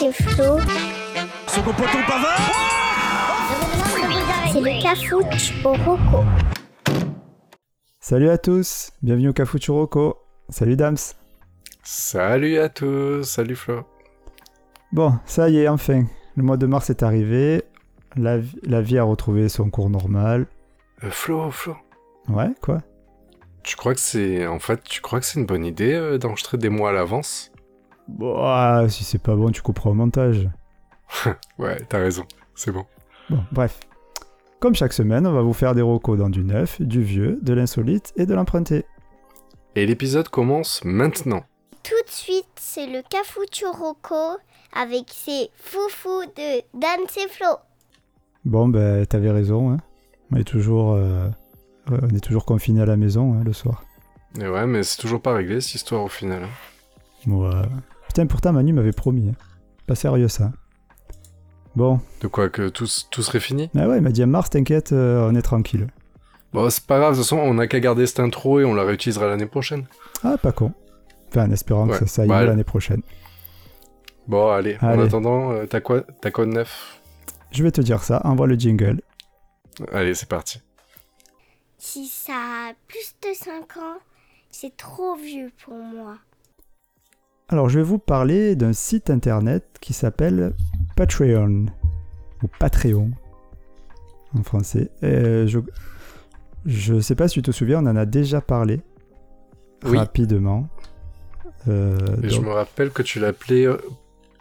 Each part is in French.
c'est Flo. Pavard C'est le cafouche au roco. Salut à tous, bienvenue au Cafucho Rocco. Salut Dams. Salut à tous, salut Flo. Bon, ça y est, enfin. Le mois de mars est arrivé. La vie a retrouvé son cours normal. Euh, Flo, Flo, Ouais, quoi? Tu crois que c'est en fait, tu crois que c'est une bonne idée euh, d'enregistrer des mois à l'avance? Bon, ah, si c'est pas bon, tu couperas au montage. Ouais, t'as raison, c'est bon. Bon, bref. Comme chaque semaine, on va vous faire des rocos dans du neuf, du vieux, de l'insolite et de l'emprunté. Et l'épisode commence maintenant. Tout de suite, c'est le cafouche au roco avec ses foufous de Dan et Flo. Bon, ben, t'avais raison, hein. On est toujours, euh, ouais, on est toujours confiné à la maison, hein, le soir. Et ouais, mais c'est toujours pas réglé cette histoire au final. hein. Ouais. Putain, pourtant, Manu m'avait promis. hein. Pas sérieux, ça. Bon, De quoi que tout, tout serait fini? Ah ouais, il m'a dit à mars, t'inquiète, euh, on est tranquille. Bon, c'est pas grave, de toute façon, on a qu'à garder cette intro et on la réutilisera l'année prochaine. Ah, pas con. Enfin, en espérant que ça, ça aille Bah, l'année prochaine. Bon, allez, en attendant, euh, t'as quoi, t'as quoi de neuf? Je vais te dire ça, envoie le jingle. Allez, c'est parti. Si ça a plus de 5 ans, c'est trop vieux pour moi. Alors, je vais vous parler d'un site internet qui s'appelle Patreon. Ou Patreon, en français. Euh, je... je sais pas si tu te souviens, on en a déjà parlé. Oui. Rapidement. Euh, Et je me rappelle que tu l'appelais euh,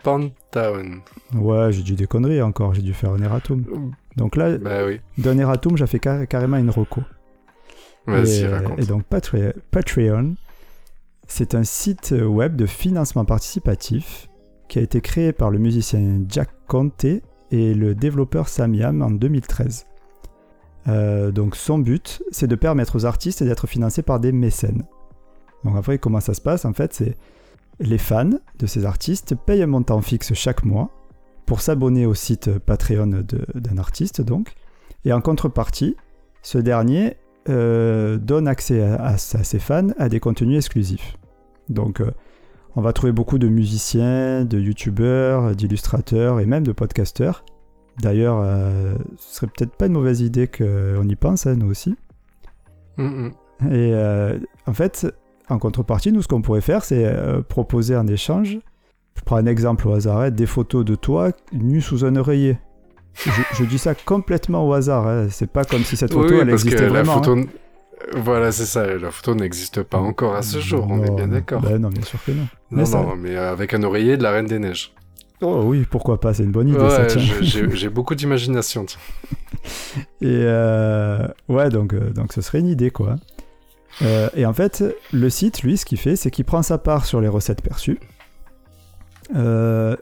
Pantown. Ouais, j'ai dit des conneries encore, j'ai dû faire un erratum. Donc là, Bah oui, d'un erratum, j'ai fait car- carrément une reco. vas-y, et, raconte. et donc Patre- Patreon, c'est un site web de financement participatif qui a été créé par le musicien Jack Conte et le développeur Sam Yam en 2013. Euh, donc son but, c'est de permettre aux artistes d'être financés par des mécènes. Donc après, comment ça se passe? En fait, c'est les fans de ces artistes payent un montant fixe chaque mois pour s'abonner au site Patreon d'un artiste, donc. Et en contrepartie, ce dernier euh, donne accès à ses fans à des contenus exclusifs. Donc, euh, on va trouver beaucoup de musiciens, de youtubeurs, d'illustrateurs et même de podcasteurs. D'ailleurs, euh, ce serait peut-être pas une mauvaise idée qu'on y pense, hein, nous aussi. Mm, mm. Et euh, en fait, en contrepartie, nous, ce qu'on pourrait faire, c'est euh, proposer en échange, je prends un exemple au hasard, hein, des photos de toi nu sous un oreiller. Je, je dis ça complètement au hasard, hein, c'est pas comme si cette photo, oui, elle parce que existait la vraiment. photo... Voilà, c'est ça, la photo n'existe pas encore à ce jour, on est bien d'accord. Ben non, bien sûr que non. non, mais ça- non, mais avec un oreiller de la Reine des Neiges. Oh oui, pourquoi pas, c'est une bonne idée Ouais, j'ai beaucoup d'imagination. Et euh, ouais, donc, euh, donc ce serait une idée, quoi. Euh, et en fait, le site, lui, ce qu'il fait, c'est qu'il prend sa part sur les recettes perçues. Euh,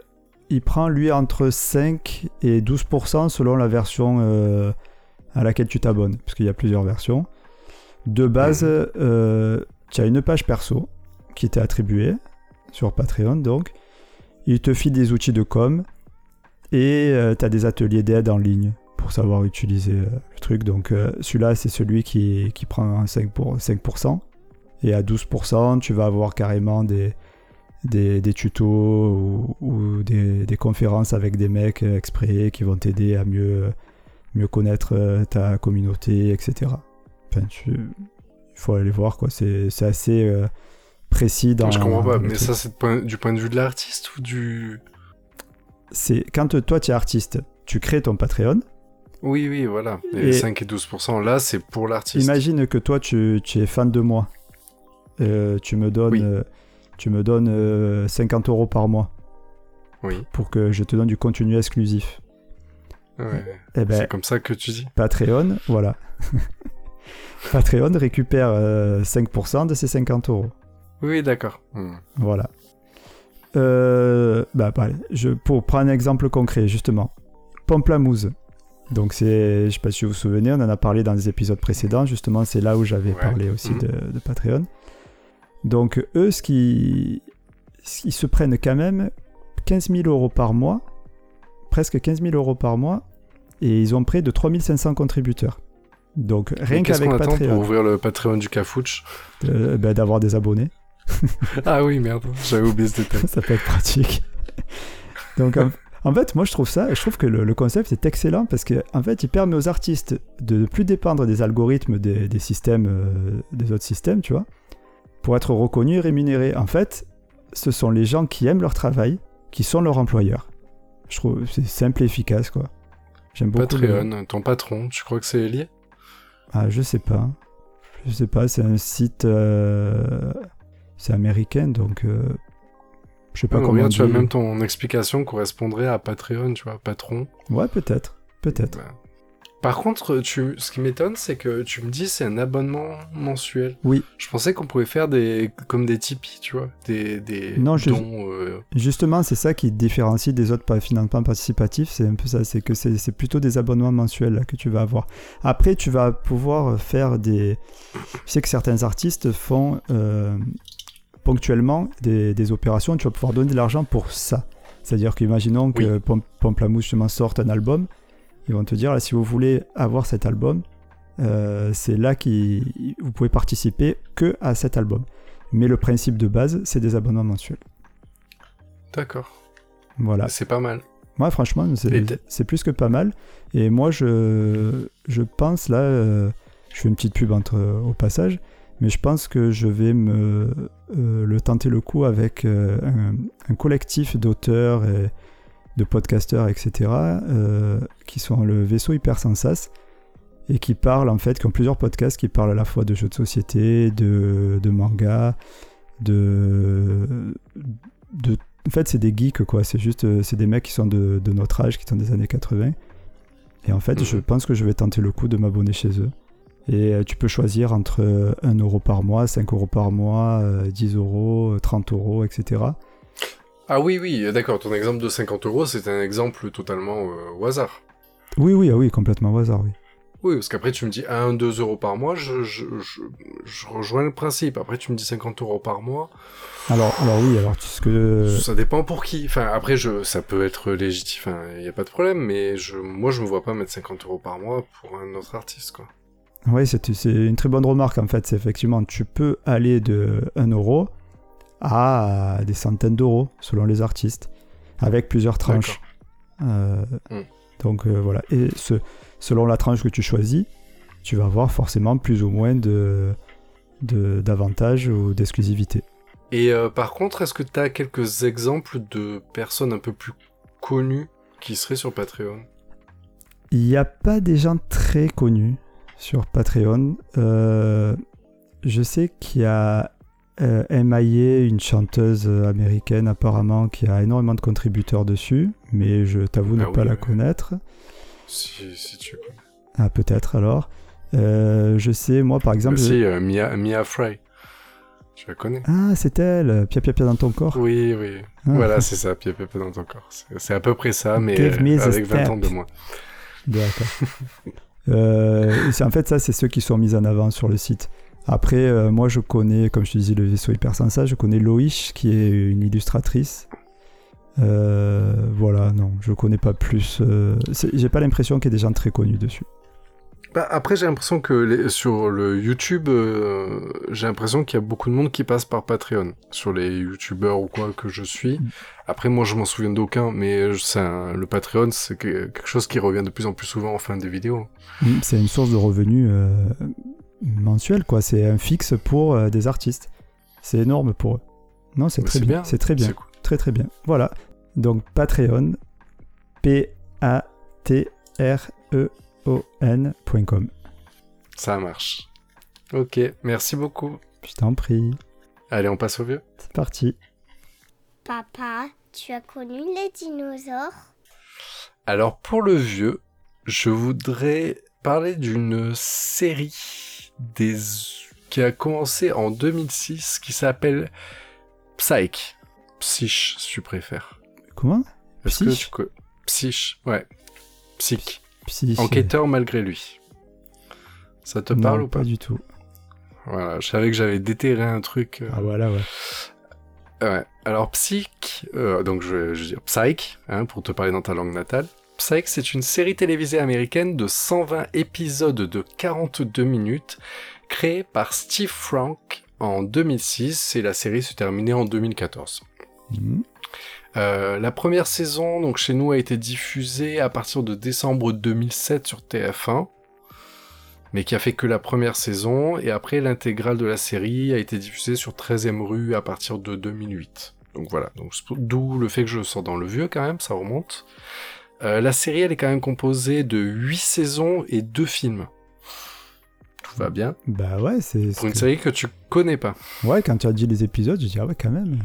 il prend, lui, entre 5 et 12% selon la version euh, à laquelle tu t'abonnes, parce qu'il y a plusieurs versions. De base, euh, tu as une page perso qui t'est attribuée sur Patreon. Il te file des outils de com et tu as des ateliers d'aide en ligne pour savoir utiliser euh, le truc. Donc euh, celui-là, c'est celui qui, prend 5%, pour, 5%. Et à 12%, tu vas avoir carrément des, des, tutos ou, des, conférences avec des mecs euh, exprès qui vont t'aider à mieux, connaître euh, ta communauté, etc. Enfin, il faut aller voir, quoi. C'est c'est assez euh, précis dans... je comprends pas, mais truc. ça c'est point- du point de vue de l'artiste ou du... C'est quand euh, toi, tu es artiste, tu crées ton Patreon. Oui, oui, voilà. Et, Et- 5 et 12%, là, c'est pour l'artiste. Imagine que toi, tu, tu es fan de moi. Euh, tu me donnes, Oui. euh, tu me donnes euh, 50 euros par mois Oui, pour que je te donne du contenu exclusif. ouais. Eh ben, c'est comme ça que tu dis. Patreon, voilà. Patreon récupère euh, 5% de ces 50 euros. Oui, d'accord. Hmm. Voilà. Euh, bah, bah, je, pour prendre un exemple concret, justement. Pamplamousse. Donc, c'est, je sais pas si vous vous souvenez, on en a parlé dans les épisodes précédents. Justement, c'est là où j'avais Ouais. parlé aussi Mhm. de, de Patreon. Donc, eux, ce qui, ils se prennent quand même 15 000 euros par mois, presque 15 000 euros par mois, et ils ont près de 3500 contributeurs. Donc, rien qu'avec qu'on attend pour Patreon, ouvrir le Patreon du Cafouche euh, ben, d'avoir des abonnés, Ah oui, merde, j'avais oublié ce détail. ça peut être pratique. Donc en, en fait, moi je trouve ça, je trouve que le, le concept est excellent parce que en fait, il permet aux artistes de ne plus dépendre des algorithmes des, des systèmes, euh, des autres systèmes, tu vois, pour être reconnus et rémunérés. En fait, ce sont les gens qui aiment leur travail qui sont leurs employeurs. Je trouve c'est simple et efficace quoi. J'aime beaucoup. le- Patreon, ton patron, tu crois que c'est lié? Ah, je sais pas. Je sais pas, c'est un site. euh, C'est américain donc. euh, Je sais pas comment. regarde, tu vois, dire. même ton explication correspondrait à Patreon, tu vois, patron. Ouais, peut-être. Peut-être. Bah. Par contre, tu... ce qui m'étonne, c'est que tu me dis c'est un abonnement mensuel. Oui. Je pensais qu'on pouvait faire des comme des Tipeee, tu vois, des, des Non, je- dons. euh, Justement, c'est ça qui différencie des autres financements participatifs. C'est un peu ça. C'est que c'est plutôt des abonnements mensuels là, que tu vas avoir. Après, tu vas pouvoir faire des. Je sais que certains artistes font euh, ponctuellement des, des opérations. Tu vas pouvoir donner de l'argent pour ça. C'est-à-dire qu'imaginons que Pom- Pamplamousse justement sorte un album. Ils vont te dire là, si vous voulez avoir cet album, euh, c'est là que vous pouvez participer que à cet album. Mais le principe de base, c'est des abonnements mensuels. D'accord. Voilà. C'est pas mal. Moi, franchement, c'est plus que pas mal. Et moi, je, je pense, là, euh, je fais une petite pub entre, au passage, mais je pense que je vais me euh, le tenter le coup avec un, un collectif d'auteurs et de podcasteurs, etc., euh, qui sont le vaisseau Hypersensas et qui parlent, en fait, qui ont plusieurs podcasts qui parlent à la fois de jeux de société, de, de manga, de, de en fait, c'est des geeks, quoi. C'est juste, euh, c'est des mecs qui sont de, de notre âge, qui sont des années 80. Et en fait, Mhm. je pense que je vais tenter le coup de m'abonner chez eux. Et euh, tu peux choisir entre euh, 1 euro par mois, 5 euros par mois, euh, 10 euros, euh, 30 euros, etc. Ah oui, oui, d'accord. Ton exemple de 50 euros, c'est un exemple totalement euh, au hasard. Oui, oui, ah oui, complètement au hasard, oui. Oui, parce qu'après tu me dis 1, 2 euros par mois, je, je, je, je rejoins le principe. Après tu me dis 50 euros par mois, Alors, alors oui, alors ce que... ça dépend pour qui. Enfin, après, je, ça peut être légitime, enfin, il n'y a pas de problème, mais je, moi je me vois pas mettre 50 euros par mois pour un autre artiste, quoi. Oui, c'est c'est une très bonne remarque, en fait. C'est effectivement, tu peux aller de 1 euro à des centaines d'euros, selon les artistes, avec plusieurs tranches. Euh, Hmm. Donc euh, voilà. Et ce, selon la tranche que tu choisis, tu vas avoir forcément plus ou moins de de- d'avantages ou d'exclusivité. Et euh, par contre, est-ce que tu as quelques exemples de personnes un peu plus connues qui seraient sur Patreon? Il n'y a pas des gens très connus sur Patreon. Je sais qu'il y a euh, MIA, une chanteuse américaine apparemment, qui a énormément de contributeurs dessus, mais je t'avoue ne Ah pas oui, la connaître. si, si tu connais. Ah, peut-être alors. Euh, je sais, moi par exemple. Si, euh, Mia, Mia Fry. Tu la connais? Ah, c'est elle, Pia Pia Pia dans ton corps. Oui, oui. Ah. Voilà, c'est ça, Pia Pia Pia dans ton corps. C'est à peu près ça, mais euh, avec 20 step. ans de moins. D'accord. Euh, en fait, ça, c'est ceux qui sont mis en avant sur le site. Après, euh, moi, je connais, comme je te disais, le vaisseau hypersensa, je connais Loïch, qui est une illustratrice. Euh, voilà, non, je connais pas plus. euh, J'ai pas l'impression qu'il y ait des gens très connus dessus. Bah, après, j'ai l'impression que les- sur le YouTube, j'ai l'impression qu'il y a beaucoup de monde qui passe par Patreon. Sur les YouTubeurs ou quoi que je suis. Mm. Après, moi, je m'en souviens d'aucun, mais un- le Patreon, c'est que- quelque chose qui revient de plus en plus souvent en fin des vidéos. Mm, C'est une source de revenus mensuelle, quoi. C'est un fixe pour euh, des artistes. C'est énorme pour eux. Non, c'est très bien. bien, C'est très bien. Cool. Très très bien. Voilà. Donc Patreon, E P-A-T-R-E-O-N.com. Ça marche. Ok, merci beaucoup. Je t'en prie. Allez, on passe au vieux. C'est parti. Papa, tu as connu les dinosaures? Alors pour le vieux, je voudrais parler d'une série des... qui a commencé en 2006 qui s'appelle Psyche. Psyche, si tu préfères. Comment? Est-ce que Psyche? tu Psyche, ouais. Psyche. Psy. Enquêteur malgré lui. Ça te Non, parle ou pas, Pas du tout. Voilà, je savais que j'avais déterré un truc. euh, Ah voilà, ouais. Ouais. Alors, Psych, euh, donc je vais, je vais dire Psych, hein, pour te parler dans ta langue natale. Psych, c'est une série télévisée américaine de 120 épisodes de 42 minutes, créée par Steve Frank en 2006, et la série se terminait en 2014. Mhm. Euh, la première saison, donc chez nous, a été diffusée à partir de décembre 2007 sur TF1, mais qui a fait que la première saison, et après l'intégrale de la série a été diffusée sur 13ème rue à partir de 2008. Donc voilà, donc d'où le fait que je sors dans le vieux quand même, ça remonte. Euh, la série, elle est quand même composée de 8 saisons et 2 films. Tout va bien. Bah ouais, c'est. Pour une série que tu connais pas. Ouais, quand tu as dit les épisodes, je dis ah ouais, quand même.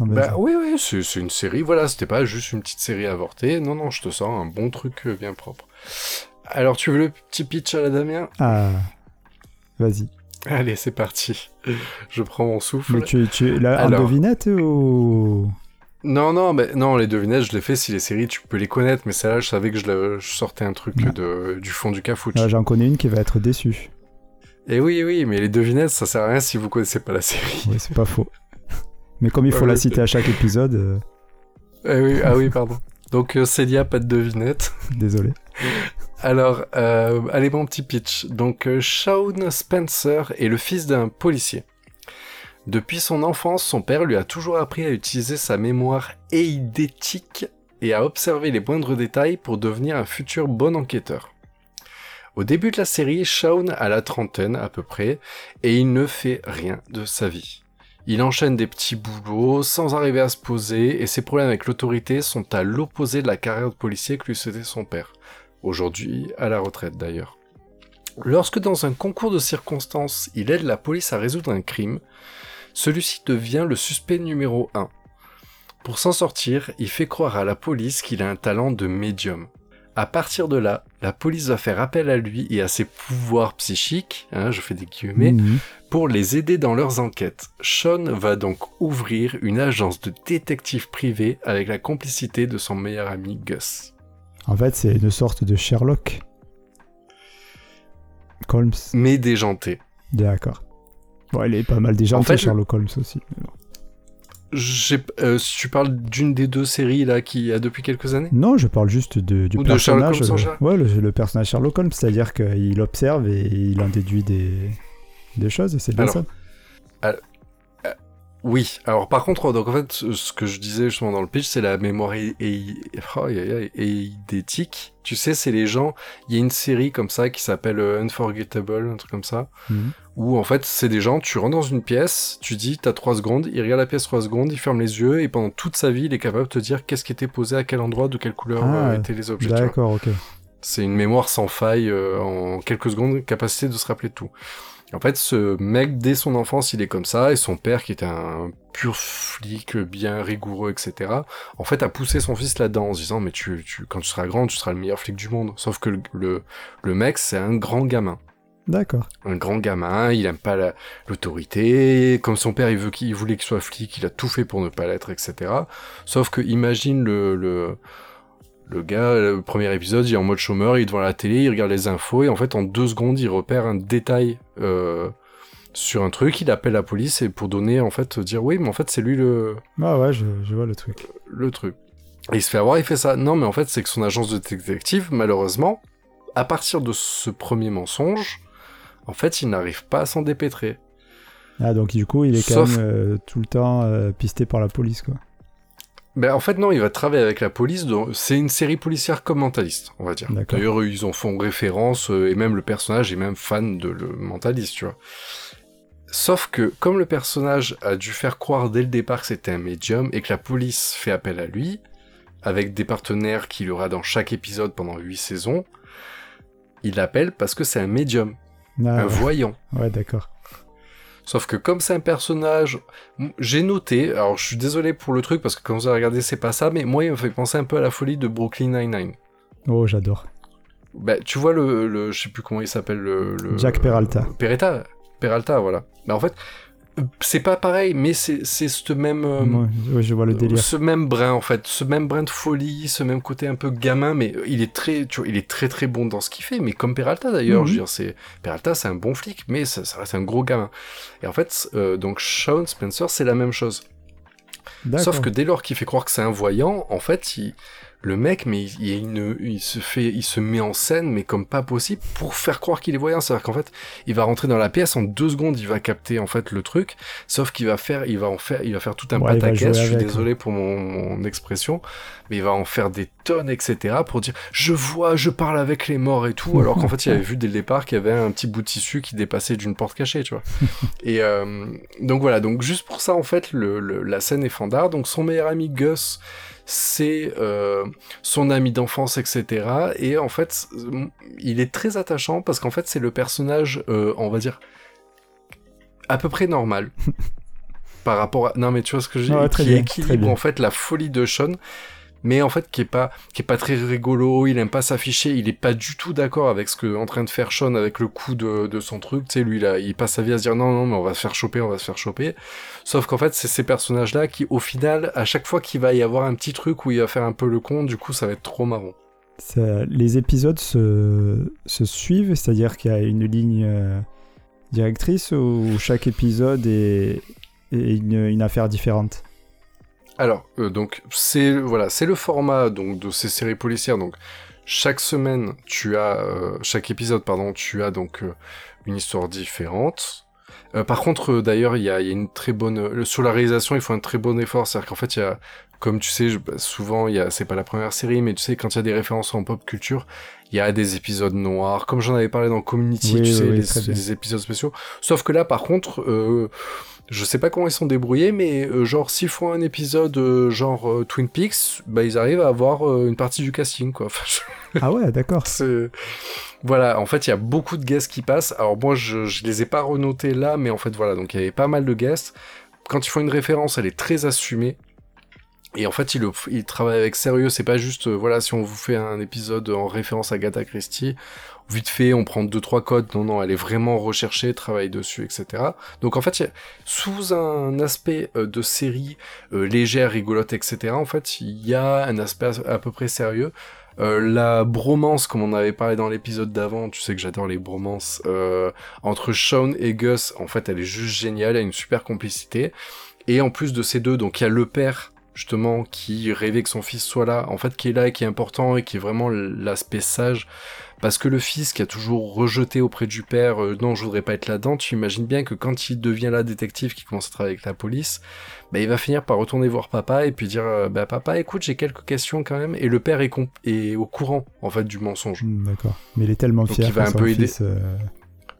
Bah oui, oui, c'est une série, voilà, c'était pas juste une petite série avortée. Non, non, je te sens un bon truc euh, bien propre. Alors, tu veux le petit pitch à la Damien? Ah, vas-y. Allez, c'est parti. Je prends mon souffle. Mais tu, tu là, Alors... en devinette ou Non, non, mais non, les devinettes, je les fais si les séries, tu peux les connaître, mais celle-là, je savais que je, sortais un truc de, du fond du cafouche. Ah, J'en connais une qui va être déçue. Et eh oui, oui, mais les devinettes, ça sert à rien si vous connaissez pas la série. Oui, c'est pas faux. Mais comme il faut la citer à chaque épisode. Euh, ah, oui, ah oui, pardon. Donc euh, Célia, pas de devinette. Désolé. Alors, euh, allez, mon petit pitch. Donc, Shaun Spencer est le fils d'un policier. Depuis son enfance, son père lui a toujours appris à utiliser sa mémoire éidétique et à observer les moindres détails pour devenir un futur bon enquêteur. Au début de la série, Shaun a la trentaine à peu près, et il ne fait rien de sa vie. Il enchaîne des petits boulots sans arriver à se poser et ses problèmes avec l'autorité sont à l'opposé de la carrière de policier que lui souhaitait son père. Aujourd'hui, à la retraite d'ailleurs. Lorsque dans un concours de circonstances, il aide la police à résoudre un crime, celui-ci devient le suspect numéro 1. Pour s'en sortir, il fait croire à la police qu'il a un talent de médium. À partir de là, la police va faire appel à lui et à ses pouvoirs psychiques, hein, je fais des guillemets, mhm. pour les aider dans leurs enquêtes. Sean va donc ouvrir une agence de détectives privés avec la complicité de son meilleur ami Gus. En fait, c'est une sorte de Sherlock. Holmes. Mais déjanté. D'accord. Bon, elle est pas mal déjantée, en fait, Sherlock Holmes aussi. Euh, tu parles d'une des deux séries là qui a depuis quelques années? Non, je parle juste de, du personnage. De euh, ouais, le, personnage Sherlock Holmes, c'est-à-dire qu'il observe et il en déduit des, des choses, c'est bien ça. Oui, alors par contre, donc en fait, ce que je disais justement dans le pitch, c'est la mémoire éidétique. Tu sais, c'est les gens. Il y a une série comme ça qui s'appelle euh, Unforgettable, un truc comme ça, mhm. où en fait, c'est des gens. Tu rentres dans une pièce, tu dis, t'as trois secondes, il regarde la pièce trois secondes, il ferme les yeux et pendant toute sa vie, il est capable de te dire qu'est-ce qui était posé à quel endroit, de quelle couleur ah, euh, étaient les objets. D'accord, ok. C'est une mémoire sans faille euh, en quelques secondes, capacité de se rappeler de tout. En fait, ce mec, dès son enfance, il est comme ça, et son père, qui était un pur flic, bien rigoureux, etc., en fait, a poussé son fils là-dedans, en se disant, mais tu, tu, quand tu seras grand, tu seras le meilleur flic du monde. Sauf que le, le, mec, c'est un grand gamin. D'accord. Un grand gamin, il aime pas l'autorité, comme son père, il, veut qu'il voulait qu'il soit flic, il a tout fait pour ne pas l'être, etc. Sauf que, imagine le, le le gars, le premier épisode, il est en mode chômeur, il est devant la télé, il regarde les infos, et en fait, en deux secondes, il repère un détail euh, sur un truc, il appelle la police, et pour donner, en fait, dire oui, mais en fait, c'est lui le... Ah ouais, je, vois le truc. Le truc. Et il se fait avoir, il fait ça. Non, mais en fait, c'est que son agence de détective, malheureusement, à partir de ce premier mensonge, en fait, il n'arrive pas à s'en dépêtrer. Ah, donc du coup, il est quand même euh, tout le temps euh, pisté par la police, quoi. Ben, en fait, non, il va travailler avec la police. C'est une série policière comme mentaliste, on va dire. D'ailleurs, ils en font référence, euh, et même le personnage est même fan de le mentaliste, tu vois. Sauf que, comme le personnage a dû faire croire dès le départ que c'était un médium, et que la police fait appel à lui, avec des partenaires qu'il aura dans chaque épisode pendant 8 saisons, il l'appelle parce que c'est un médium, ah un voyant. Ouais, d'accord. Sauf que comme c'est un personnage, j'ai noté, alors je suis désolé pour le truc parce que quand vous avez regardé c'est pas ça, mais moi il me fait penser un peu à la folie de Brooklyn Nine-Nine. Oh j'adore. Bah tu vois le, le je sais plus comment il s'appelle le, le Jack Peralta. Peralta, Peralta voilà. Bah en fait c'est pas pareil, mais c'est ce même. Euh, je vois le délire. Ce même brin en fait, ce même brin de folie, ce même côté un peu gamin, mais il est très, tu vois, il est très très bon dans ce qu'il fait, mais comme Peralta d'ailleurs, mhm. je veux dire, c'est Peralta, c'est un bon flic, mais ça, reste un gros gamin. Et en fait, euh, donc Sean Spencer, c'est la même chose. Sauf que dès lors qu'il fait croire que c'est un voyant, en fait, il, le mec, mais il, il, une- il se fait, il se met en scène, mais comme pas possible, pour faire croire qu'il est voyant. C'est-à-dire qu'en fait, il va rentrer dans la pièce en deux secondes, il va capter en fait le truc, sauf qu'il va faire, il va en faire, il va faire tout un Ouais, pataquès. Je suis désolé pour mon, mon expression, mais il va en faire des tonnes, etc. pour dire, je vois, je parle avec les morts et tout, alors qu'en fait, il avait vu dès le départ qu'il y avait un petit bout de tissu qui dépassait d'une porte cachée, tu vois. et euh, donc voilà, donc juste pour ça, en fait, le, le- la scène est fandard. Donc son meilleur ami Gus, c'est euh, son ami d'enfance, etc. Et en fait, il est très attachant parce qu'en fait, c'est le personnage, euh, on va dire, à peu près normal. par rapport à... Non mais tu vois ce que je dis Ouais, Qui bien, équilibre en fait la folie de Sean mais en fait qui est pas qui est pas très rigolo, il aime pas s'afficher, il est pas du tout d'accord avec ce que en train de faire Sean avec le coup de, son truc, tu sais lui là, il passe sa vie à se dire non non mais on va se faire choper, on va se faire choper. Sauf qu'en fait, c'est ces personnages là qui au final à chaque fois qu'il va y avoir un petit truc où il va faire un peu le con, du coup ça va être trop marrant. Les épisodes se, suivent, c'est-à-dire qu'il y a une ligne euh, directrice où chaque épisode est, une affaire différente. Alors, euh, donc c'est voilà, c'est le format donc de ces séries policières. Donc chaque semaine, tu as euh, chaque épisode, pardon, tu as donc euh, une histoire différente. Euh, par contre, euh, d'ailleurs, il y y a une très bonne sur la réalisation, il faut un très bon effort. C'est-à-dire qu'en fait, il y a, comme tu sais, je- bah, souvent, il y a, c'est pas la première série, mais tu sais, quand il y a des références en pop culture, il y a des épisodes noirs, comme j'en avais parlé dans Community, Oui, tu oui, sais, oui, les, épisodes spéciaux. Sauf que là, par contre, euh, je sais pas comment ils sont débrouillés, mais euh, genre s'ils font un épisode euh, genre euh, Twin Peaks, bah ils arrivent à avoir une partie du casting quoi. Enfin, je- Ah ouais, d'accord. voilà, en fait il y a beaucoup de guests qui passent. Alors moi je, je les ai pas renotés là, mais en fait voilà, donc il y avait pas mal de guests. Quand ils font une référence, elle est très assumée. Et en fait, ils, ils travaillent avec sérieux. C'est pas juste, voilà, si on vous fait un épisode en référence à Agatha Christie, vite fait, on prend deux trois codes. Non, non, elle est vraiment recherchée, travaille dessus, etc. Donc en fait, sous un aspect euh, de série euh, légère, rigolote, etc. En fait, il y a un aspect à, à peu près sérieux. Euh, la bromance, comme on avait parlé dans l'épisode d'avant, tu sais que j'adore les bromances, euh, entre Sean et Gus, en fait, elle est juste géniale, elle a une super complicité. Et en plus de ces deux, donc il y a le père, justement, qui rêvait que son fils soit là, en fait, qui est là et qui est important et qui est vraiment l'aspect sage. Parce que le fils qui a toujours rejeté auprès du père, euh, non, je voudrais pas être là-dedans, tu imagines bien que quand il devient là détective, qui commence à travailler avec la police, bah, il va finir par retourner voir papa et puis dire, euh, bah papa, écoute, j'ai quelques questions quand même. Et le père est, au courant, en fait, du mensonge. Hmm, D'accord. Mais il est tellement Donc fier il va un peu aider. fils, euh,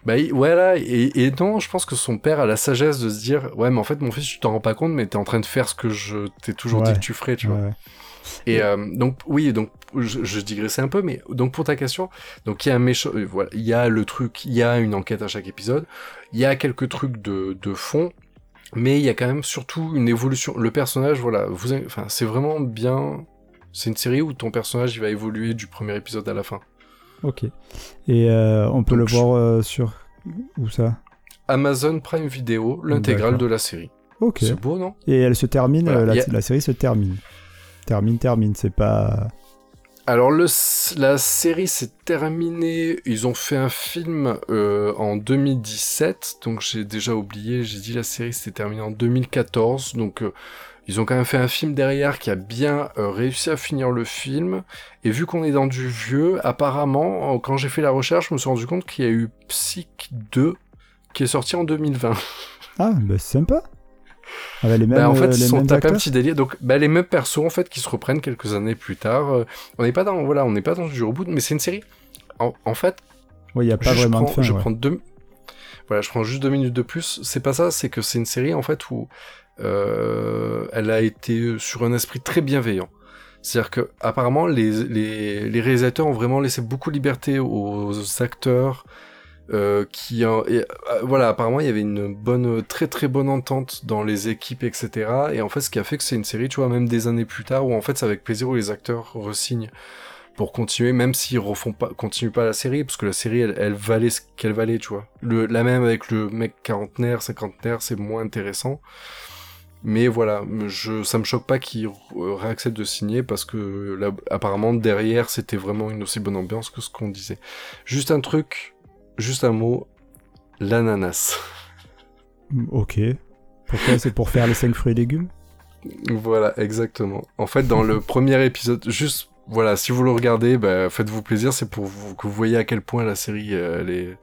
Bah il- voilà, et, et non, je pense que son père a la sagesse de se dire, ouais, mais en fait, mon fils, tu t'en rends pas compte, mais t'es en train de faire ce que je t'ai toujours Ouais. dit que tu ferais, tu vois. ouais. Et euh, donc oui, donc je, je digressais un peu, mais donc pour ta question, donc il y a un méchant, euh, voilà, il y a le truc, il y a une enquête à chaque épisode, il y a quelques trucs de, de fond, mais il y a quand même surtout une évolution. Le personnage, voilà, vous, enfin c'est vraiment bien. C'est une série où ton personnage il va évoluer du premier épisode à la fin. Ok. Et euh, on peut Donc, le voir euh, sur. Où ça? Amazon Prime Video, l'intégrale de la série. Ok. C'est beau, non? Et elle se termine, Voilà, la, y a- la série se termine. Termine, termine, c'est pas. Alors le, la série s'est terminée, ils ont fait un film euh, en 2017, donc j'ai déjà oublié, j'ai dit la série s'est terminée en 2014, donc euh, ils ont quand même fait un film derrière qui a bien euh, réussi à finir le film, et vu qu'on est dans du vieux, apparemment, quand j'ai fait la recherche, je me suis rendu compte qu'il y a eu Psych 2 qui est sorti en 2020. Ah, bah c'est sympa. Avec les mêmes, Bah, en euh, fait, les ils sont tapés un petit délire. Donc, bah, les mêmes persos, en fait, qui se reprennent quelques années plus tard. Euh, on n'est pas dans, voilà, on n'est pas dans du reboot, mais c'est une série. En, en fait, Oui, il n'y a pas je vraiment prends, de fin. je ouais. prends deux, voilà, je prends juste deux minutes de plus. C'est pas ça, c'est que c'est une série, en fait, où, euh, elle a été sur un esprit très bienveillant. C'est-à-dire que, apparemment, les, les, les réalisateurs ont vraiment laissé beaucoup de liberté aux acteurs, euh, qui en- et, euh, voilà apparemment il y avait une bonne très très bonne entente dans les équipes etc et en fait ce qui a fait que c'est une série tu vois même des années plus tard où en fait c'est avec plaisir où les acteurs resignent pour continuer même s'ils refont pas continuent pas la série parce que la série elle, elle valait ce qu'elle valait tu vois. Le la même avec le mec quarantenaire cinquantenaire c'est moins intéressant. Mais voilà, je, ça me choque pas qu'ils euh, réacceptent de signer parce que là, apparemment derrière c'était vraiment une aussi bonne ambiance que ce qu'on disait. Juste un truc, juste un mot, l'ananas. Mm, Ok. Pourquoi C'est pour faire les 5 fruits et légumes? Voilà, exactement. En fait, dans le premier épisode, juste voilà, si vous le regardez, bah, faites-vous plaisir. C'est pour vous, que vous voyez à quel point la série euh, elle est,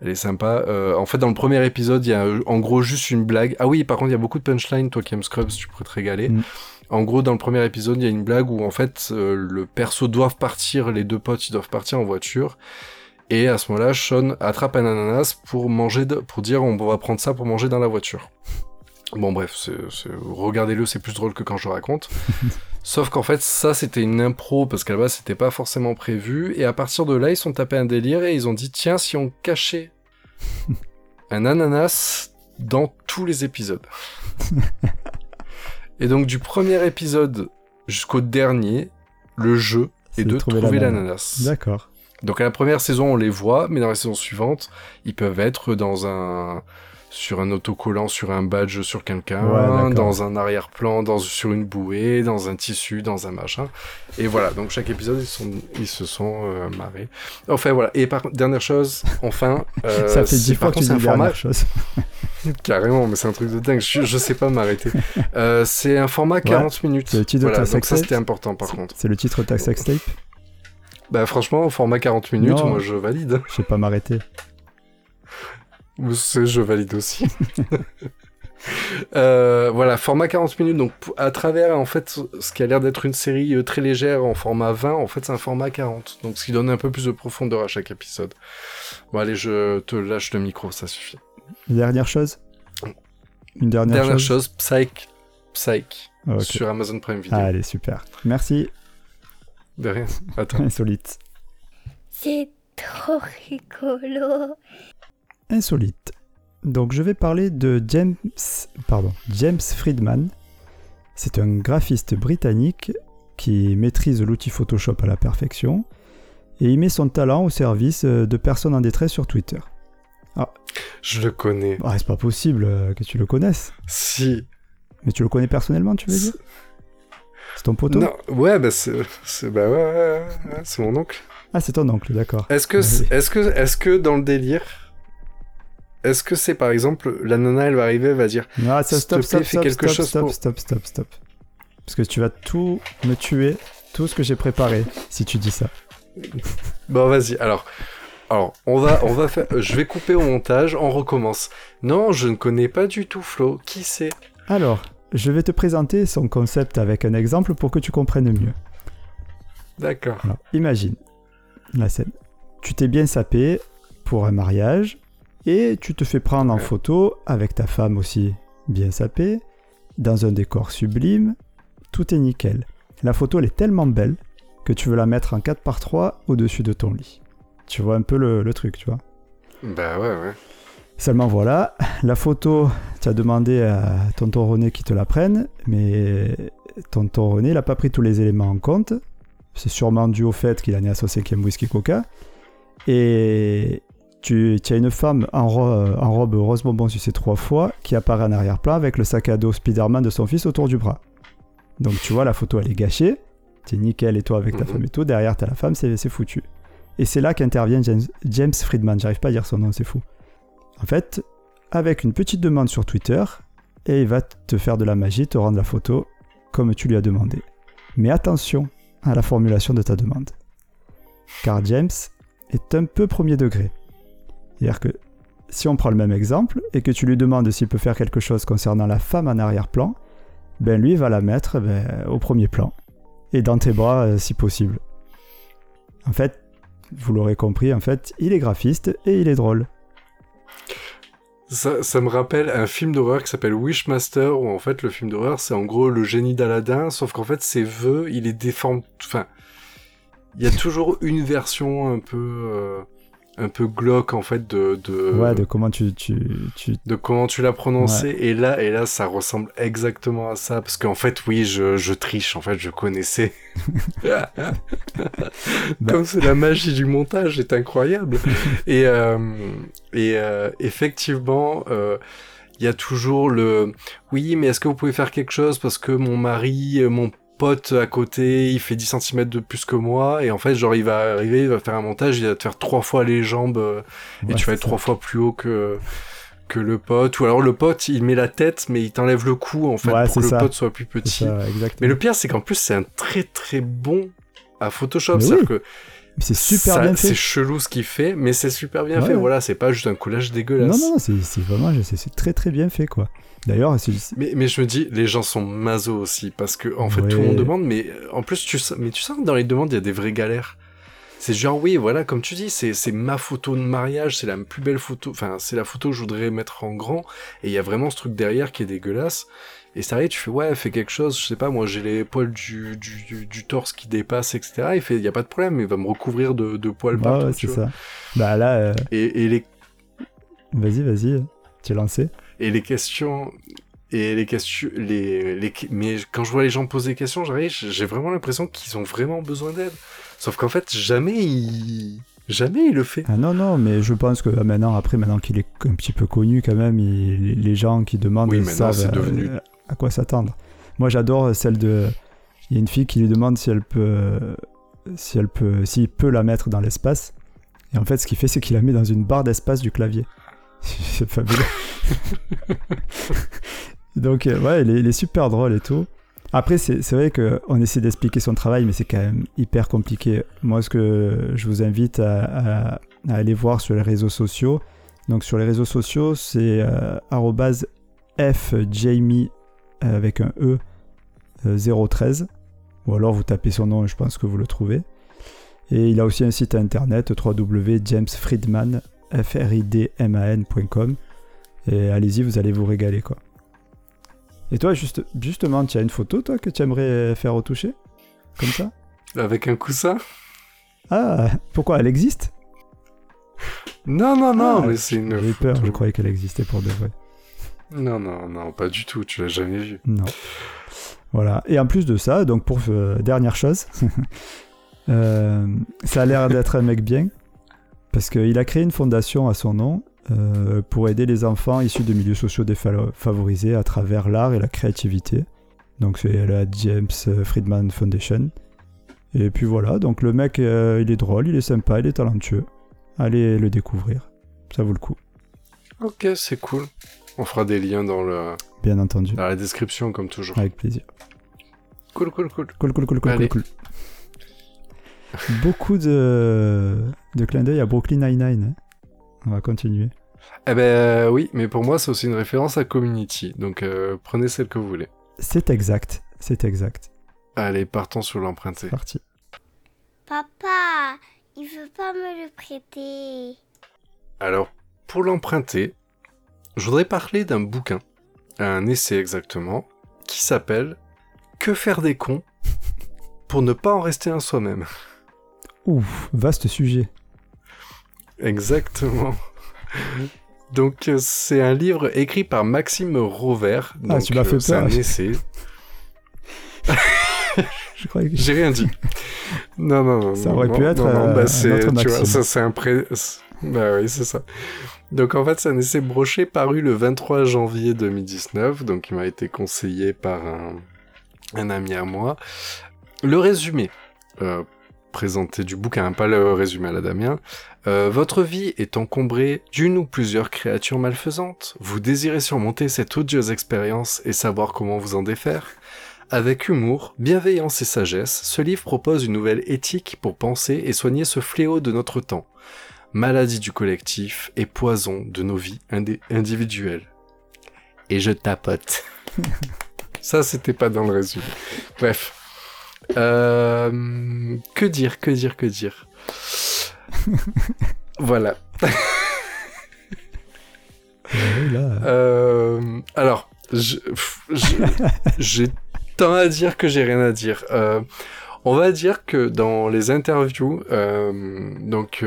elle est sympa. Euh, en fait, dans le premier épisode, il y a euh, en gros juste une blague. Ah oui, par contre, il y a beaucoup de punchlines. Toi qui aimes Scrubs, tu pourrais te régaler. Mm. En gros, dans le premier épisode, il y a une blague où en fait euh, le perso doivent partir, les deux potes, ils doivent partir en voiture. Et à ce moment-là, Sean attrape un ananas pour manger, de- pour dire on va prendre ça pour manger dans la voiture. Bon bref, regardez-le, c'est plus drôle que quand je raconte. Sauf qu'en fait, ça c'était une impro parce qu'à la base c'était pas forcément prévu. Et à partir de là, ils sont tapés un délire et ils ont dit tiens, si on cachait un ananas dans tous les épisodes. et donc du premier épisode jusqu'au dernier, le jeu est de trouver l'ananas. D'accord. Donc à la première saison, on les voit, mais dans la saison suivante, ils peuvent être dans un sur un autocollant, sur un badge sur quelqu'un, Ouais, dans un arrière-plan, dans sur une bouée, dans un tissu, dans un machin. Et voilà. Donc chaque épisode, ils sont ils se sont euh, marrés. Enfin voilà. Et par dernière chose, enfin, euh, Ça fait dix fois que tu dis c'est un format chose. carrément, mais c'est un truc de dingue. Je, je sais pas m'arrêter. Euh, c'est un format 40 minutes. le titre de Voilà, ta donc ça c'était important par contre. C'est le titre de ta sextape Bah franchement, format 40 minutes, Non. moi je valide. Je sais pas m'arrêter. Je valide aussi. Euh, voilà, format 40 minutes. Donc, à travers, en fait, ce qui a l'air d'être une série euh, très légère en format 20, en fait, c'est un format 40. Donc, ce qui donne un peu plus de profondeur à chaque épisode. Bon, allez, je te lâche le micro, ça suffit. Dernière chose? Une dernière, Dernière chose, chose, Psych. Psych. Ah. Sur Amazon Prime Video. Allez, super. Merci. De rien. Attends. Insolite. C'est trop rigolo. Insolite. Donc je vais parler de James, pardon, James Friedman. C'est un graphiste britannique qui maîtrise l'outil Photoshop à la perfection et il met son talent au service euh, de personnes en détresse sur Twitter. Je le connais. Ah, c'est pas possible euh, que tu le connaisses. Si. Mais tu le connais personnellement, tu veux dire? C'est ton poteau Non, ouais, bah c'est, bah ouais, ouais, ouais, c'est mon oncle. Ah, c'est ton oncle, d'accord. Est-ce que, c'est- est-ce que, est-ce que dans le délire, est-ce que c'est par exemple la nana, elle va arriver, elle va dire, Ah, ça, stop, stop, stop, quelque stop, chose stop, pour- stop, stop, stop. Parce que tu vas tout me tuer, tout ce que j'ai préparé, si tu dis ça. bon vas-y, alors, alors on va, on va faire, je vais couper au montage, on recommence. Non, je ne connais pas du tout Flo. Qui c'est? Alors, je vais te présenter son concept avec un exemple pour que tu comprennes mieux. D'accord. Imagine la scène. Tu t'es bien sapé pour un mariage et tu te fais prendre en photo avec ta femme aussi bien sapée, dans un décor sublime. Tout est nickel. La photo, elle est tellement belle que tu veux la mettre en 4 par 3 au-dessus de ton lit. Tu vois un peu le, le truc, tu vois. Bah ouais, ouais. Seulement voilà, la photo, tu as demandé à tonton René qui te la prenne, mais tonton René, il n'a pas pris tous les éléments en compte. C'est sûrement dû au fait qu'il en est à son cinquième whisky coca. Et tu, tu as une femme en, ro- en robe rose bonbon sucé trois fois qui apparaît en arrière-plan avec le sac à dos Spider-Man de son fils autour du bras. Donc tu vois, la photo elle est gâchée, t'es nickel et toi avec ta Mhm. femme et tout, derrière t'as la femme, c'est c'est foutu. Et c'est là qu'intervient James, James Friedman, j'arrive pas à dire son nom, c'est fou. En fait, avec une petite demande sur Twitter, et il va te faire de la magie, te rendre la photo comme tu lui as demandé. Mais attention à la formulation de ta demande. Car James est un peu premier degré. C'est-à-dire que si on prend le même exemple et que tu lui demandes s'il peut faire quelque chose concernant la femme en arrière-plan, ben lui va la mettre ben, au premier plan. Et dans tes bras euh, si possible. En fait, vous l'aurez compris, en fait, il est graphiste et il est drôle. Ça, me rappelle un film d'horreur qui s'appelle Wishmaster, où en fait le film d'horreur c'est en gros le génie d'Aladin, sauf qu'en fait ses vœux, il est déforme. Enfin, il y a toujours une version un peu, euh, un peu glauque en fait de, de, Ouais, de comment tu, tu, tu, de comment tu l'as prononcé. Et là, et là, ça ressemble exactement à ça, parce qu'en fait, oui, je, je triche. En fait, je connaissais. Comme c'est la magie du montage, est incroyable. et euh, et euh, effectivement. Euh, il y a toujours le oui mais est-ce que vous pouvez faire quelque chose parce que mon mari mon pote à côté il fait 10 cm de plus que moi et en fait genre il va arriver il va faire un montage il va te faire trois fois les jambes euh, et Ouais, tu vas être trois fois plus haut que que le pote. Ou alors le pote il met la tête mais il t'enlève le cou en fait Ouais, pour que ça. le pote soit plus petit. ça, mais le pire c'est qu'en plus c'est un très très bon à Photoshop. Oui. que C'est super ça- bien fait. C'est chelou ce qu'il fait, mais c'est super bien Ouais, fait. Voilà, c'est pas juste un collage dégueulasse. Non, non, c'est c'est vraiment c'est c'est très très bien fait quoi. D'ailleurs, c'est c'est- Mais, mais je me dis, les gens sont maso aussi, parce que en fait, tout le monde demande, mais euh, en plus, tu mais tu sens que dans les demandes, il y a des vraies galères. C'est genre, oui, voilà, comme tu dis, c'est c'est ma photo de mariage, c'est la plus belle photo, enfin, c'est la photo que je voudrais mettre en grand, et il y a vraiment ce truc derrière qui est dégueulasse. Et ça arrive, tu fais, ouais, fais quelque chose, je sais pas, moi j'ai les poils du, du, du, du torse qui dépassent, etc. Il fait, il y a pas de problème, il va me recouvrir de, de poils bah, partout, ouais, c'est ça. Bah là, euh, Et, et les vas-y, vas-y, tu es lancé. Et les questions. Et les questions. Les, les, mais quand je vois les gens poser des questions, j'arrive, j'ai vraiment l'impression qu'ils ont vraiment besoin d'aide. Sauf qu'en fait, jamais il. Jamais il le fait. Ah non, non, mais je pense que ah, maintenant, après, maintenant qu'il est un petit peu connu quand même, il- les- gens qui demandent Oui, maintenant, savent c'est euh, devenu- à quoi s'attendre. Moi, j'adore celle de. Il y a une fille qui lui demande si elle peut, si elle peut, s'il peut la mettre dans l'espace. Et en fait, ce qu'il fait, c'est qu'il la met dans une barre d'espace du clavier. c'est fabuleux. Donc, euh, ouais, il est, super drôle et tout. Après, c'est vrai qu'on essaie d'expliquer son travail, mais c'est quand même hyper compliqué. Moi, ce que je vous invite à, aller voir sur les réseaux sociaux. Donc, sur les réseaux sociaux, c'est euh, fjamie avec un E euh, 013. Ou alors vous tapez son nom et je pense que vous le trouvez. Et il a aussi un site internet www.jamesfriedman.com. Et allez-y, vous allez vous régaler quoi. Et toi, juste, justement, tu as une photo toi que tu aimerais faire retoucher? Comme ça? Avec un coussin? Ah, pourquoi elle existe? Non, non, non, Ah, mais c'est une. J'ai eu peur, je croyais qu'elle existait pour de vrai. Non, non, non, pas du tout, tu l'as jamais vu. Non. Voilà. Et en plus de ça, donc pour euh, dernière chose, euh, ça a l'air d'être un mec bien parce qu'il a créé une fondation à son nom euh, pour aider les enfants issus de milieux sociaux défavorisés à travers l'art et la créativité. Donc c'est la James Friedman Foundation. Et puis voilà, donc le mec, euh, il est drôle, il est sympa, il est talentueux. Allez le découvrir, ça vaut le coup, Ok, c'est cool. On fera des liens dans, le, bien entendu, dans la description, comme toujours. avec plaisir. Cool, cool, cool. Cool, cool, cool, cool, Allez. cool, cool. Beaucoup de, de clins d'œil à Brooklyn Nine-Nine. On va continuer. Eh ben oui, mais pour moi, c'est aussi une référence à Community. Donc euh, prenez celle que vous voulez. C'est exact, c'est exact. Allez, partons sur l'emprunté. C'est parti. Papa, il veut pas me le prêter. Alors, pour l'emprunter, je voudrais parler d'un bouquin, un essai exactement, qui s'appelle Que faire des cons pour ne pas en rester un soi-même? Ouf, vaste sujet. Exactement. Donc euh, c'est un livre écrit par Maxime Rover. Ah, Donc, tu m'as fait euh, C'est peur. un essai. J'ai rien dit. Non, non, non. Ça non, aurait non, pu être, non, non, euh, bah, un c'est, tu vois, Maxime. ça c'est un pré... Bah oui, c'est ça. Donc en fait, c'est un essai broché paru le 23 janvier 2019. Donc il m'a été conseillé par un, ami à moi. Le résumé euh, présenté du bouquin, pas le résumé à la Damien. Euh, votre vie est encombrée d'une ou plusieurs créatures malfaisantes. Vous désirez surmonter cette odieuse expérience et savoir comment vous en défaire. Avec humour, bienveillance et sagesse, ce livre propose une nouvelle éthique pour penser et soigner ce fléau de notre temps. Maladie du collectif et poison de nos vies individuelles. Et je tapote. Ça, c'était pas dans le résumé. Bref. Euh, que dire, que dire, que dire? Voilà. Euh, alors, j'ai tant à dire que j'ai rien à dire. Euh, on va dire que dans les interviews, donc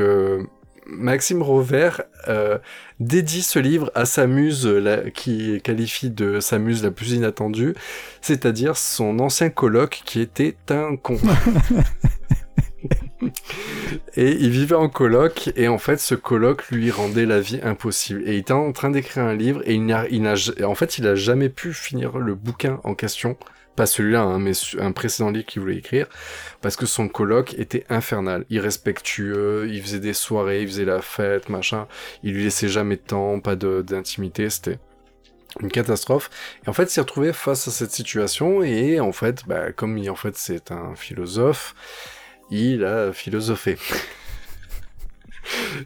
Maxime Rover euh, dédie ce livre à sa muse, la- qui qualifie de sa muse la plus inattendue, c'est-à-dire son ancien coloc qui était un con. Et il vivait en coloc, et en fait, ce coloc lui rendait la vie impossible. Et il était en train d'écrire un livre, et il n'a, il n'a, en fait, il a jamais pu finir le bouquin en question. Pas celui-là, hein, mais un précédent livre qu'il voulait écrire, parce que son coloc était infernal, irrespectueux, il faisait des soirées, il faisait la fête, machin, il lui laissait jamais de temps, pas d'intimité, c'était une catastrophe. Et en fait, s'est retrouvé face à cette situation, et en fait, bah, comme il, en fait, c'est un philosophe, il a philosophé.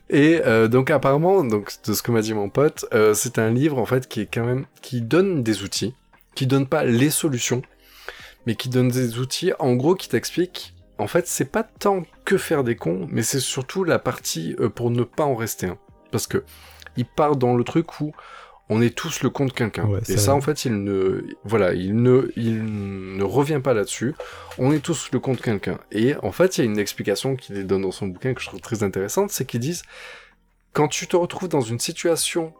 Et euh, donc apparemment, donc de ce que m'a dit mon pote, euh, c'est un livre en fait qui est quand même qui donne des outils, qui donne pas les solutions, mais qui donne des outils. En gros, qui t'explique. En fait, c'est pas tant que faire des cons, mais c'est surtout la partie euh, pour ne pas en rester un. Parce que il part dans le truc où on est tous le con de quelqu'un. Ouais, et ça- ça, en fait, il ne, voilà, il ne, il ne revient pas là-dessus. On est tous le con de quelqu'un. Et en fait, il y a une explication qu'il donne dans son bouquin que je trouve très intéressante, c'est qu'ils disent, quand tu te retrouves dans une situation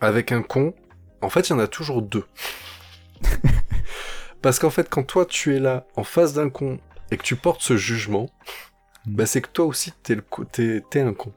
avec un con, en fait, il y en a toujours deux. Parce qu'en fait, quand toi, tu es là, en face d'un con, et que tu portes ce jugement, bah, c'est que toi aussi, t'es le co- t'es, t'es un con.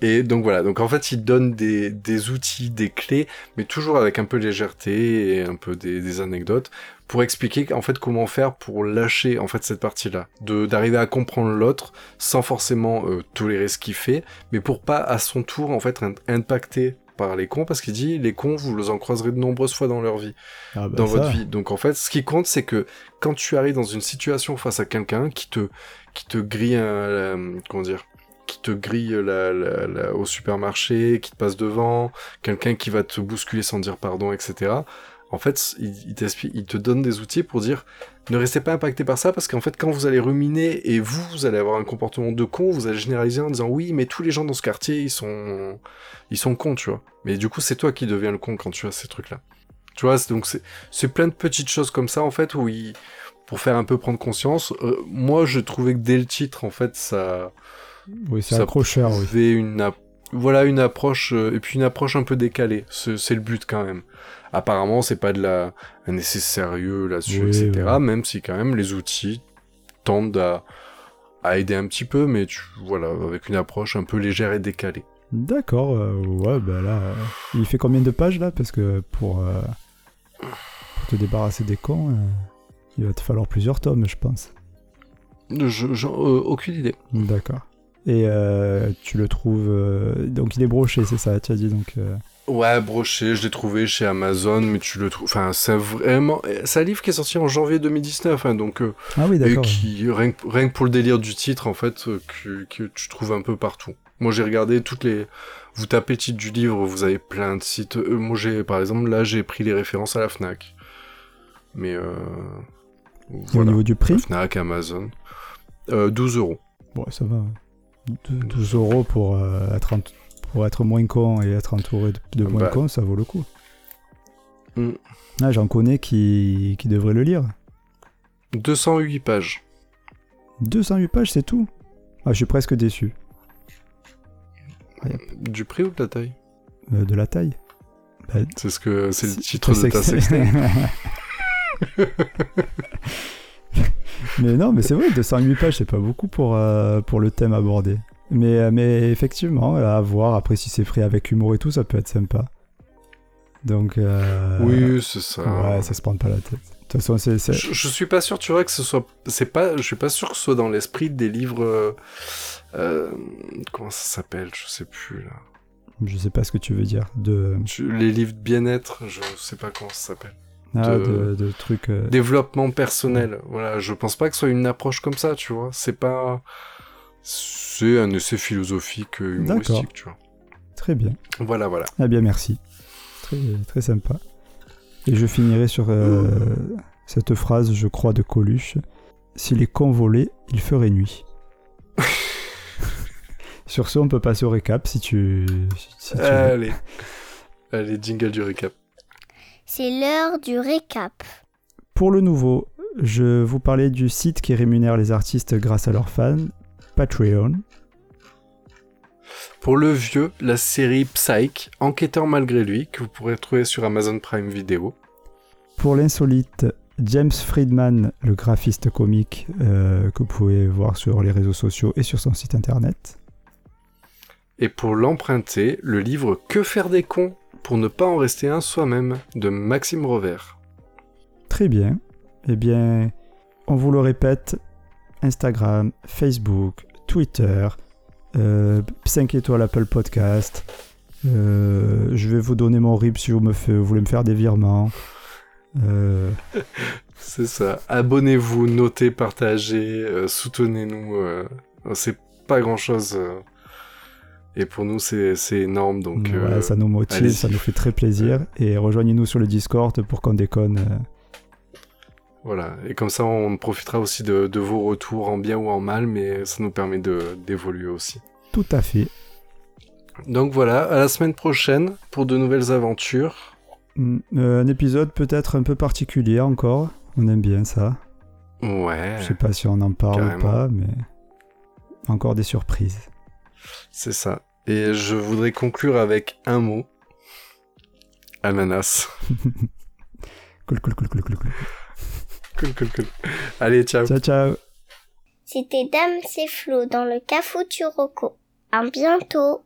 Et donc voilà, donc en fait, il donne des, des outils, des clés, mais toujours avec un peu de légèreté et un peu des, des anecdotes, pour expliquer en fait comment faire pour lâcher en fait cette partie-là, de d'arriver à comprendre l'autre sans forcément euh, tolérer ce qu'il fait, mais pour pas à son tour en fait impacté par les cons, parce qu'il dit les cons vous les en croiserez de nombreuses fois dans leur vie Ah bah dans ça, votre vie. Donc en fait, ce qui compte, c'est que quand tu arrives dans une situation face à quelqu'un qui te qui te grille un, la- comment dire, qui te grille la- la- au supermarché, qui te passe devant, quelqu'un qui va te bousculer sans dire pardon, etc. En fait, il, il t'explique- il te donne des outils pour dire ne restez pas impacté par ça parce qu'en fait, quand vous allez ruminer et vous, vous allez avoir un comportement de con, vous allez généraliser en disant oui, mais tous les gens dans ce quartier, ils sont ils sont cons, tu vois. Mais du coup, c'est toi qui deviens le con quand tu as ces trucs-là. Tu vois, c'est- donc c'est c'est plein de petites choses comme ça en fait où il pour faire un peu prendre conscience. Euh, moi, je trouvais que dès le titre, en fait, ça oui, c'est ça accrocheur, oui. une voilà une approche euh, et puis une approche un peu décalée. C'est le but quand même. Apparemment, c'est pas de la un essai sérieux là-dessus, Oui, etc. ouais. Même si quand même les outils tendent à à aider un petit peu, mais tu voilà avec une approche un peu légère et décalée. D'accord, euh, ouais, bah là, euh, il fait combien de pages là? Parce que pour, pour te débarrasser des cons, il va te falloir plusieurs tomes, je pense. Je, je- aucune idée. D'accord. Et euh, tu le trouves. euh, donc il est broché, c'est ça, tu as dit donc. euh, Ouais, broché, je l'ai trouvé chez Amazon, mais tu le trouves. Enfin, c'est vraiment. C'est un livre qui est sorti en janvier 2019, hein, donc. Ah oui, et d'accord. qui, rien que, rien que pour le délire du titre, en fait, que, que tu trouves un peu partout. Moi, j'ai regardé toutes les. Vous tapez le titre du livre, vous avez plein de sites. Moi, j'ai, par exemple, là, j'ai pris les références à la Fnac. Mais. Et au niveau du prix? La Fnac, Amazon. Euh, 12 euros. Bon, ça va. 12 euros pour, euh, être ent- pour être moins con et être entouré de, de moins Bah. cons, ça vaut le coup. Mm. Ah, j'en connais qui, qui devraient le lire. 208 pages. 208 pages, c'est tout Ah, je suis presque déçu. Du prix ou de la taille? Euh, de la taille. Bah, C'est ce que c'est le titre de ta sextape. mais non, mais c'est vrai, 208 pages, c'est pas beaucoup pour, euh, pour le thème abordé. Mais, euh, mais effectivement, à voir, après si c'est pris avec humour et tout, ça peut être sympa. Donc, euh, Oui, c'est ça. ouais, ça se prend pas la tête. De toute façon, c'est... c'est- Je, je suis pas sûr, tu vois, que ce soit. C'est pas. Je suis pas sûr que ce soit dans l'esprit des livres. euh, comment ça s'appelle Je sais plus là. Je sais pas ce que tu veux dire. De, les livres de bien-être, je sais pas comment ça s'appelle. Ah, de- trucs... euh, Développement personnel. Voilà, je pense pas que ce soit une approche comme ça, tu vois. C'est pas. C'est un essai philosophique euh, humoristique, tu vois. Très bien. Voilà, voilà. Ah bien, merci. Très, très sympa. Et je finirai sur euh, cette phrase, je crois, de Coluche. Si les cons volaient, il ferait nuit. sur ce, on peut passer au récap si tu... si- si tu veux. Allez. Allez, jingle du récap. C'est l'heure du récap. Pour le nouveau, je vous parlais du site qui rémunère les artistes grâce à leurs fans, Patreon. Pour le vieux, la série Psyche, Enquêteur malgré lui, que vous pourrez trouver sur Amazon Prime Video. Pour l'insolite, James Friedman, le graphiste comique euh, que vous pouvez voir sur les réseaux sociaux et sur son site internet. Et pour l'emprunter, le livre Que faire des cons? Pour ne pas en rester un soi-même de Maxime Rovert. Très bien. Eh bien, on vous le répète, Instagram, Facebook, Twitter, euh, 5 étoiles Apple Podcast. euh, je vais vous donner mon RIP si vous, me fait- vous voulez me faire des virements. Euh, C'est ça. Abonnez-vous, notez, partagez, euh, soutenez-nous. c'est pas grand-chose. Et pour nous, c'est énorme. Donc, ouais, euh, ça nous motive, ça nous fait très plaisir. Et rejoignez-nous sur le Discord pour qu'on déconne. euh, Voilà, et comme ça on profitera aussi de, de vos retours en bien ou en mal, mais ça nous permet de d'évoluer aussi. Tout à fait. Donc voilà, à la semaine prochaine pour de nouvelles aventures. Mm, euh, un épisode peut-être un peu particulier encore. On aime bien ça. Ouais, Je sais pas si on en parle ou pas, mais encore des surprises. c'est ça. Et je voudrais conclure avec un mot. Ananas. Cool, cool, cool, cool, cool, cool. Cool, cool, cool. Allez, ciao. Ciao, ciao. C'était Dame c'est Flo dans le Cafuturoco. À bientôt.